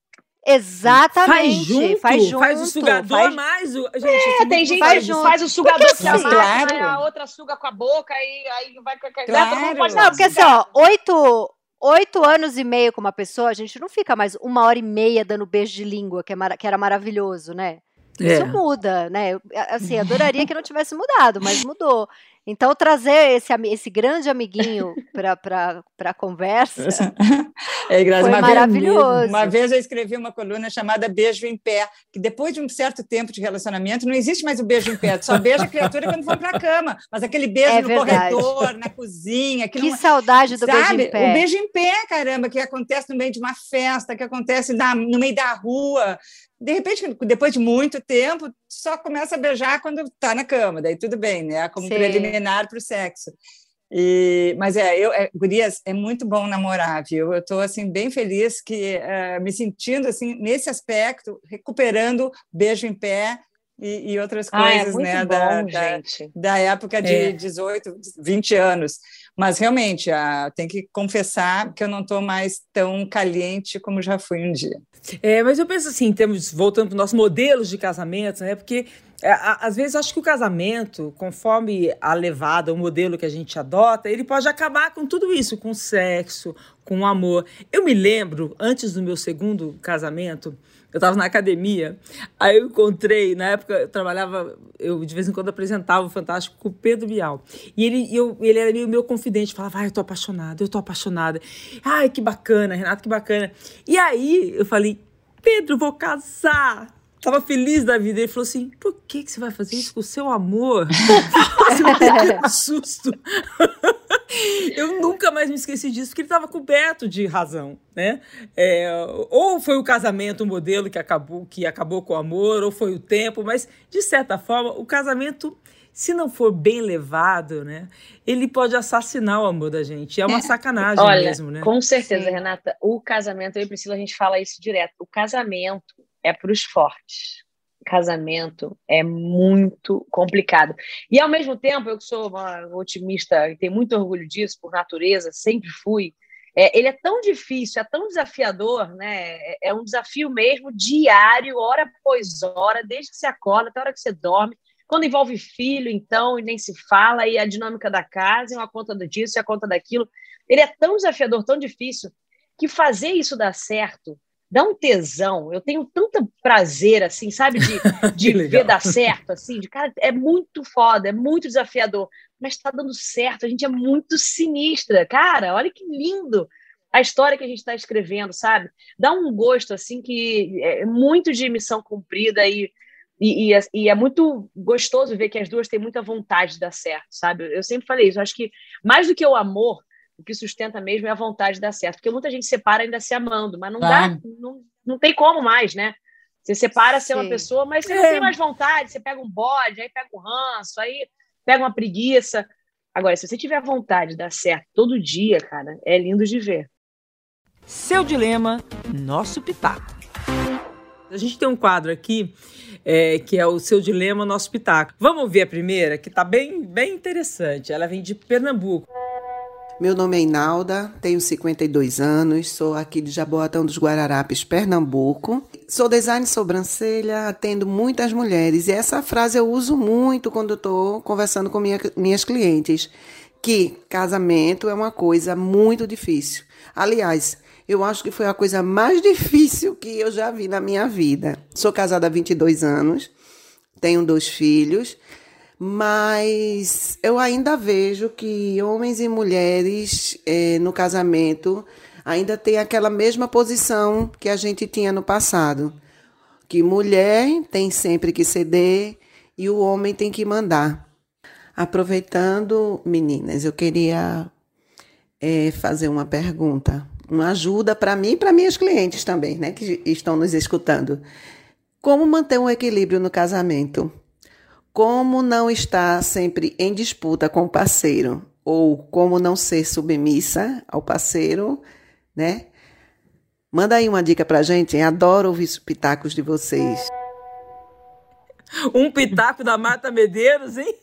Exatamente. Faz junto, faz, junto, faz o sugador faz... mais o. Gente, é, tem gente faz que faz o sugador porque, que assim, claro. a outra suga com a boca e aí vai. Claro. Não, porque assim, ó, oito, oito anos e meio com uma pessoa, a gente não fica mais uma hora e meia dando beijo de língua, que, é que era maravilhoso, né? Isso é. muda, né? Assim, adoraria que não tivesse mudado, mas mudou. Então, trazer esse, esse grande amiguinho para a conversa é, foi maravilhoso. Vez, uma vez eu escrevi uma coluna chamada Beijo em Pé, que depois de um certo tempo de relacionamento, não existe mais o beijo em pé, só beija a criatura quando for para a cama, mas aquele beijo é no verdade. corredor, na cozinha. Que, que não, saudade do sabe? beijo em pé. O beijo em pé, caramba, que acontece no meio de uma festa, que acontece na, no meio da rua, de repente, depois de muito tempo, só começa a beijar quando está na cama, daí tudo bem, né? Como Sim. preliminar para o sexo. E, mas é, eu, é, Gurias, é muito bom namorar, viu? Eu estou assim bem feliz que uh, me sentindo assim nesse aspecto, recuperando beijo em pé e, e outras coisas, ah, é né? Bom, da, da, da, época de é. 18, 20 anos. Mas realmente, uh, tem que confessar que eu não estou mais tão caliente como já fui um dia. É, mas eu penso assim, temos voltando para os nossos modelos de casamento, né? Porque é, às vezes acho que o casamento, conforme a levada, o modelo que a gente adota, ele pode acabar com tudo isso, com sexo, com amor. Eu me lembro, antes do meu segundo casamento, eu estava na academia, aí eu encontrei, na época eu trabalhava, eu de vez em quando apresentava o Fantástico com o Pedro Bial. E ele, eu, ele era meio meu confidente, falava, ai, eu tô apaixonada, eu tô apaixonada. Ai, que bacana, Renato, que bacana. E aí eu falei, Pedro, vou casar. Tava feliz da vida. Ele falou assim: por que, que você vai fazer isso com o seu amor? um susto. eu nunca mais me esqueci disso, porque ele estava coberto de razão, né? É, ou foi o casamento o um modelo que acabou, que acabou com o amor, ou foi o tempo, mas de certa forma o casamento, se não for bem levado, né, ele pode assassinar o amor da gente. É uma sacanagem Olha, mesmo, né? Com certeza, Sim. Renata. O casamento, eu e Priscila, a gente fala isso direto. O casamento é para os fortes casamento é muito complicado. E ao mesmo tempo, eu que sou uma otimista e tenho muito orgulho disso por natureza, sempre fui. É, ele é tão difícil, é tão desafiador, né? É, é um desafio mesmo diário, hora após hora, desde que você acorda até a hora que você dorme. Quando envolve filho, então, e nem se fala, e a dinâmica da casa, e uma conta disso e a conta daquilo. ele é tão desafiador, tão difícil, que fazer isso dar certo dá um tesão. Eu tenho tanto prazer, assim, sabe, de, de ver dar certo, assim, de cara, é muito foda, é muito desafiador, mas está dando certo, a gente é muito sinistra, cara, olha que lindo a história que a gente está escrevendo, sabe? Dá um gosto, assim, que é muito de missão cumprida e, e, e, é, e é muito gostoso ver que as duas têm muita vontade de dar certo, sabe? Eu sempre falei isso, eu acho que mais do que o amor, o que sustenta mesmo é a vontade de dar certo. Porque muita gente separa ainda se amando, mas não ah. dá, não, não tem como mais, né? Você separa ser uma pessoa, mas você é. não tem mais vontade, você pega um bode, aí pega um ranço, aí pega uma preguiça. Agora, se você tiver vontade de dar certo todo dia, cara, é lindo de ver. Seu dilema, nosso pitaco. A gente tem um quadro aqui é, que é o seu dilema, nosso pitaco. Vamos ver a primeira, que tá bem, bem interessante. Ela vem de Pernambuco. Meu nome é Inalda, tenho 52 anos, sou aqui de Jaboatão dos Guararapes, Pernambuco. Sou design de sobrancelha, atendo muitas mulheres e essa frase eu uso muito quando estou conversando com minha, minhas clientes, que casamento é uma coisa muito difícil. Aliás, eu acho que foi a coisa mais difícil que eu já vi na minha vida. Sou casada há 22 anos, tenho dois filhos mas eu ainda vejo que homens e mulheres é, no casamento ainda têm aquela mesma posição que a gente tinha no passado, que mulher tem sempre que ceder e o homem tem que mandar. Aproveitando, meninas, eu queria é, fazer uma pergunta, uma ajuda para mim e para minhas clientes também, né, que estão nos escutando. Como manter um equilíbrio no casamento? Como não estar sempre em disputa com o parceiro, ou como não ser submissa ao parceiro, né? Manda aí uma dica pra gente, hein? adoro ouvir os pitacos de vocês. Um pitaco da Mata Medeiros, hein?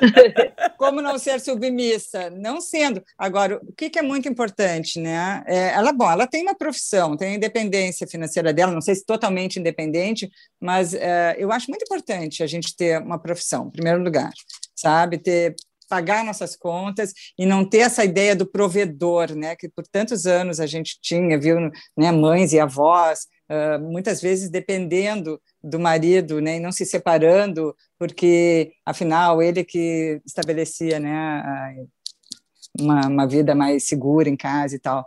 Como não ser submissa? Não sendo. Agora, o que, é muito importante, né? É, ela, bom, ela tem uma profissão, tem a independência financeira dela, não sei se totalmente independente, mas é, eu acho muito importante a gente ter uma profissão, em primeiro lugar, sabe? Ter pagar nossas contas e não ter essa ideia do provedor, né, que por tantos anos a gente tinha, viu, né, mães e avós, uh, muitas vezes dependendo do marido, né, e não se separando, porque afinal ele que estabelecia, né, uma, uma vida mais segura em casa e tal.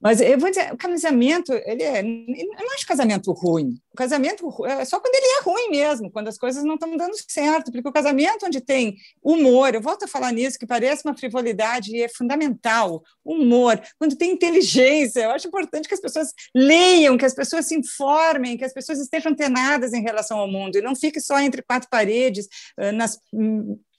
Mas eu vou dizer, o casamento, ele é, não acho casamento ruim. Casamento é só quando ele é ruim mesmo, quando as coisas não estão dando certo, porque o casamento onde tem humor, eu volto a falar nisso, que parece uma frivolidade e é fundamental, humor, quando tem inteligência, eu acho importante que as pessoas leiam, que as pessoas se informem, que as pessoas estejam antenadas em relação ao mundo e não fique só entre quatro paredes, nas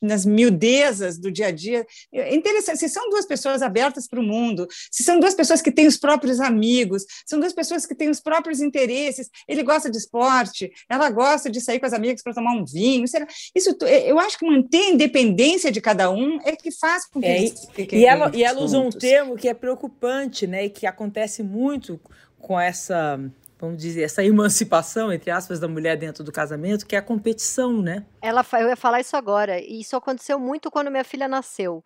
nas miudezas do dia a dia. É interessante, se são duas pessoas abertas para o mundo, se são duas pessoas que têm os próprios amigos, são duas pessoas que têm os próprios interesses, ele gosta de esporte, ela gosta de sair com as amigas para tomar um vinho, isso é, eu acho que manter a independência de cada um é que faz com que é, eles fiquem E ela, e ela usa um termo que é preocupante, né, e que acontece muito com essa vamos dizer, essa emancipação, entre aspas, da mulher dentro do casamento, que é a competição, né? Ela, eu ia falar isso agora, e isso aconteceu muito quando minha filha nasceu.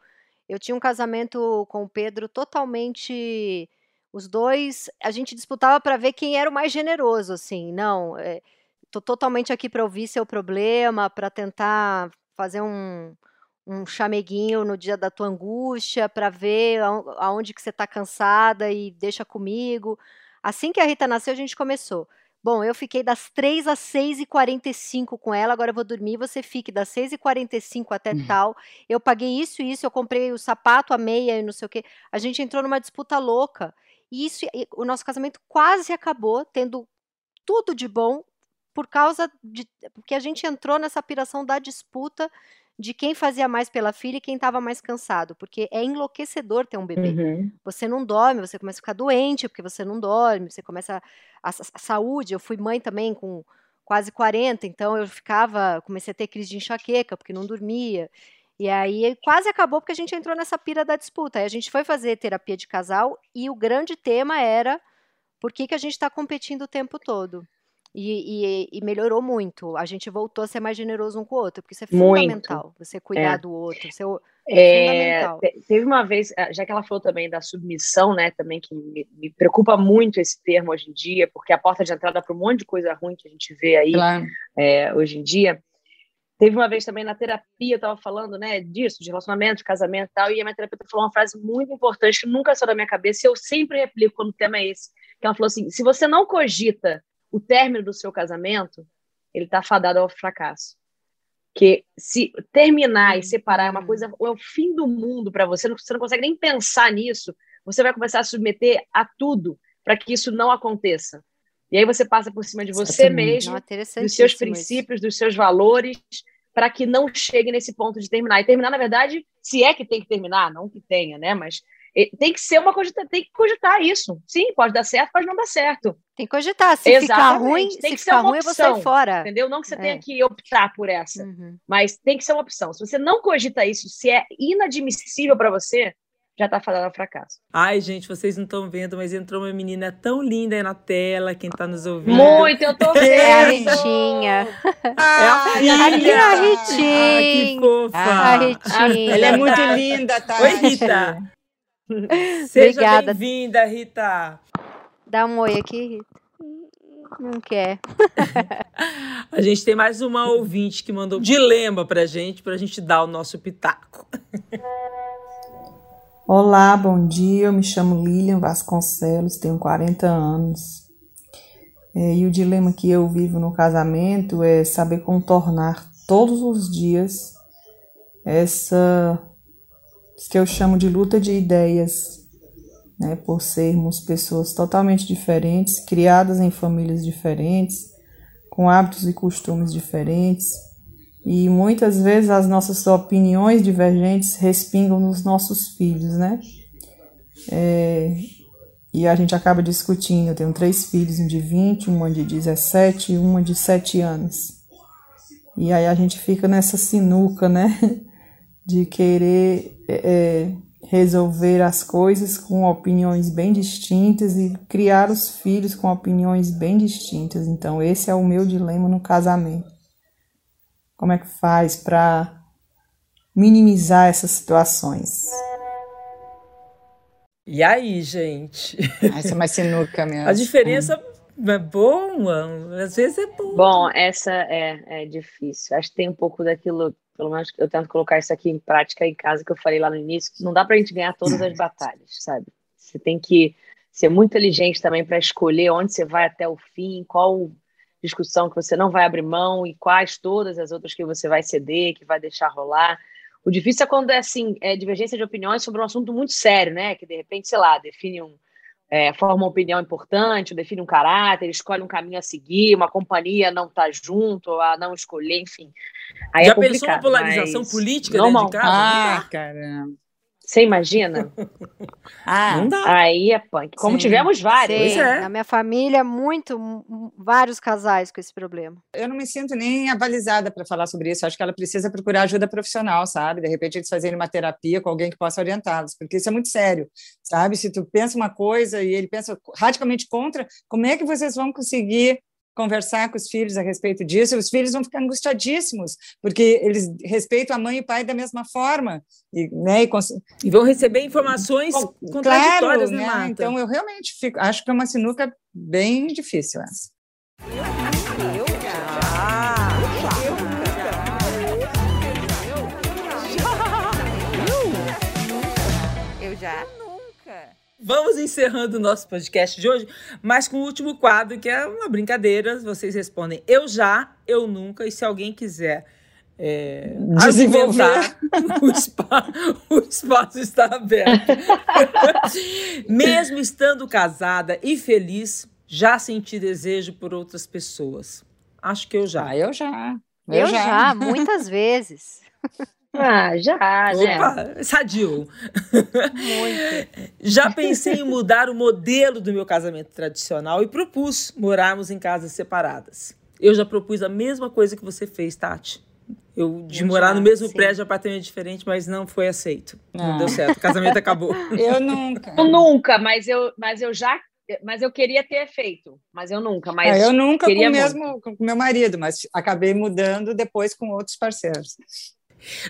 Eu tinha um casamento com o Pedro totalmente. Os dois, a gente disputava para ver quem era o mais generoso, assim. Não, é, tô totalmente aqui para ouvir seu problema, para tentar fazer um, um chameguinho no dia da tua angústia, para ver aonde que você está cansada e deixa comigo. Assim que a Rita nasceu, a gente começou. Bom, eu fiquei das 3 às 6h45 com ela, agora eu vou dormir, você fique das 6h45 até uhum. tal. Eu paguei isso e isso, eu comprei o sapato, a meia e não sei o quê. A gente entrou numa disputa louca. E isso, o nosso casamento quase acabou, tendo tudo de bom, por causa de. Porque a gente entrou nessa piração da disputa de quem fazia mais pela filha e quem estava mais cansado, porque é enlouquecedor ter um bebê. Uhum. Você não dorme, você começa a ficar doente porque você não dorme, você começa a, a, a, saúde. Eu fui mãe também com quase 40, então eu ficava, comecei a ter crise de enxaqueca porque não dormia. E aí quase acabou porque a gente entrou nessa pira da disputa. Aí a gente foi fazer terapia de casal e o grande tema era por que, que a gente está competindo o tempo todo. E, e, e, melhorou muito. A gente voltou a ser mais generoso um com o outro, porque isso é fundamental. Muito. Você cuidar é. do outro. Você, é, é teve uma vez, ah, já que ela falou também da submissão, né? Também que me, me preocupa muito esse termo hoje em dia, porque é a porta de entrada para um monte de coisa ruim que a gente vê aí claro. é, hoje em dia. Teve uma vez também na terapia, eu estava falando, né, disso, de relacionamento, de casamento e tal, e a minha terapeuta falou uma frase muito importante que nunca saiu da minha cabeça e eu sempre replico quando o tema é esse. Que ela falou assim: se você não cogita o término do seu casamento, ele está fadado ao fracasso. Que se terminar e separar é uma coisa, é o fim do mundo para você, você não consegue nem pensar nisso, você vai começar a submeter a tudo para que isso não aconteça. E aí você passa por cima de você mesmo, dos seus princípios, dos seus valores, para que não chegue nesse ponto de terminar. E terminar, na verdade, se é que tem que terminar, não que tenha, né? Mas tem que ser uma cogita, tem que cogitar isso. Sim, pode dar certo, pode não dar certo. Tem que cogitar. Se Exatamente. ficar ruim, tem se que ficar ruim, opção, eu vou sair fora. Entendeu? Não que você é. tenha que optar por essa, uhum. mas tem que ser uma opção. Se você não cogita isso, se é inadmissível para você, já tá falando ao fracasso. Ai, gente, vocês não estão vendo, mas entrou uma menina tão linda aí na tela, quem tá nos ouvindo. Muito, eu tô vendo. É a Ritinha. Ah, é a filha. a Ritinha. Ah, que fofa. Ah, a Ritinha. Ela é muito linda, tá? Oi, Rita. Seja bem-vinda, Rita. Dá um oi aqui, Rita. Não quer. a gente tem mais uma ouvinte que mandou um dilema pra gente, pra gente dar o nosso pitaco. Olá, bom dia. Eu me chamo Lilian Vasconcelos, tenho 40 anos. É, e o dilema que eu vivo no casamento é saber contornar todos os dias essa que eu chamo de luta de ideias, né, por sermos pessoas totalmente diferentes, criadas em famílias diferentes, com hábitos e costumes diferentes, e muitas vezes as nossas opiniões divergentes respingam nos nossos filhos, né? É, e a gente acaba discutindo. Eu tenho três filhos, um de 20, uma de 17 e uma de 7 anos. E aí a gente fica nessa sinuca, né? De querer é, é, resolver as coisas com opiniões bem distintas e criar os filhos com opiniões bem distintas. Então, esse é o meu dilema no casamento. Como é que faz para minimizar essas situações? E aí, gente? Essa é mais sinuca mesmo. A diferença é boa, às vezes é boa. Bom, essa é, é difícil. Acho que tem um pouco daquilo pelo menos eu tento colocar isso aqui em prática em casa, que eu falei lá no início, não dá para a gente ganhar todas as batalhas, sabe? Você tem que ser muito inteligente também para escolher onde você vai até o fim, qual discussão que você não vai abrir mão e quais todas as outras que você vai ceder, que vai deixar rolar. O difícil é quando é assim, é divergência de opiniões sobre um assunto muito sério, né? Que de repente, sei lá, define um, é, forma uma opinião importante, define um caráter, escolhe um caminho a seguir, uma companhia não está junto, a não escolher, enfim. Aí Já é pensou uma polarização política normal. dentro de casa? Ah, caramba. Você imagina? ah, não dá. Aí é punk. Como Sim. tivemos vários. Sim. É. Na minha família, muito, vários casais com esse problema. Eu não me sinto nem avalizada para falar sobre isso. Acho que ela precisa procurar ajuda profissional, sabe? De repente eles fazerem uma terapia com alguém que possa orientá-los, porque isso é muito sério, sabe? Se tu pensa uma coisa e ele pensa radicalmente contra, como é que vocês vão conseguir conversar com os filhos a respeito disso, os filhos vão ficar angustiadíssimos, porque eles respeitam a mãe e o pai da mesma forma. E, né, e, cons... e vão receber informações Bom, contraditórias, claro, né, Marta? Então, eu realmente fico, acho que é uma sinuca bem difícil essa. Eu, eu, eu Vamos encerrando o nosso podcast de hoje, mas com o último quadro, que é uma brincadeira. Vocês respondem eu já, eu nunca, e se alguém quiser é, desenvolver, o, espaço, o espaço está aberto. Mesmo estando casada e feliz, já senti desejo por outras pessoas. Acho que eu já. Ah, eu já. Eu, eu já. já, muitas vezes. Ah, já, né? Opa, sadio. Muito. Já pensei em mudar o modelo do meu casamento tradicional e propus morarmos em casas separadas. Eu já propus a mesma coisa que você fez, Tati. Eu de eu morar já, no mesmo sim. prédio, apartamento diferente, mas não foi aceito. Não, não deu certo. O casamento acabou. Eu nunca. Eu nunca, mas eu, mas eu já mas eu queria ter feito, mas eu nunca. Mas é, eu nunca queria com o mesmo com meu marido, mas acabei mudando depois com outros parceiros.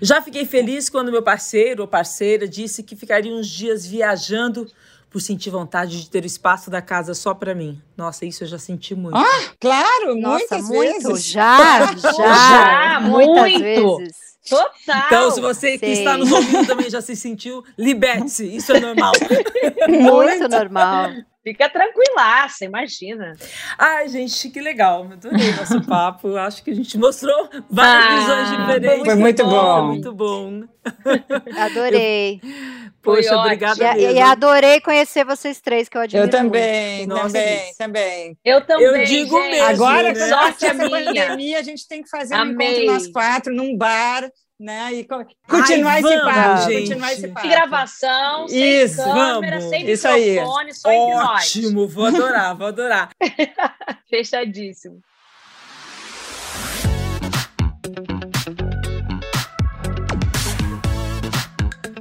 Já fiquei feliz quando meu parceiro ou parceira disse que ficaria uns dias viajando por sentir vontade de ter o espaço da casa só para mim. Nossa, isso eu já senti muito. Ah, claro, Nossa, muitas muito. vezes. Já, já, Já, muitas muito. vezes. Total. Então, se você que sei. está nos ouvindo também já se sentiu, liberte-se. Isso é normal. Muito normal. Fica tranquilaça, imagina. Ai, gente, que legal. Adorei nosso papo. Acho que a gente mostrou várias Ah, visões diferentes. foi muito bom. Muito bom. Adorei. Poxa, Foi obrigada E, e adorei conhecer vocês três, que eu admiro Eu também, muito. Nossa. também, também. Eu também. Eu digo gente. mesmo, Agora, né? sorte a minha. pandemia, a gente tem que fazer um Amei. encontro nós quatro num bar, né? E co- continuar esse vamos, papo, gente. continuar esse papo. Sem gravação, sem Isso, câmera, vamos. sem Isso aí. microfone, só entre nós. Ótimo, vou adorar, vou adorar. Fechadíssimo.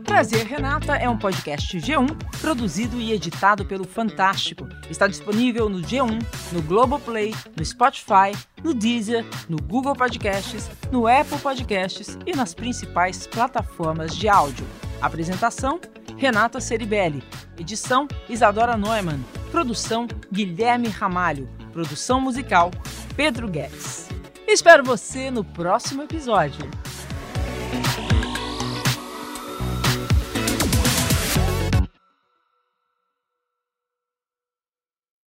Prazer Renata é um podcast G1 produzido e editado pelo Fantástico. Está disponível no G1, no Globoplay, no Spotify, no Deezer, no Google Podcasts, no Apple Podcasts e nas principais plataformas de áudio. Apresentação: Renata Ceribelli. Edição: Isadora Neumann. Produção: Guilherme Ramalho. Produção musical: Pedro Guedes. Espero você no próximo episódio.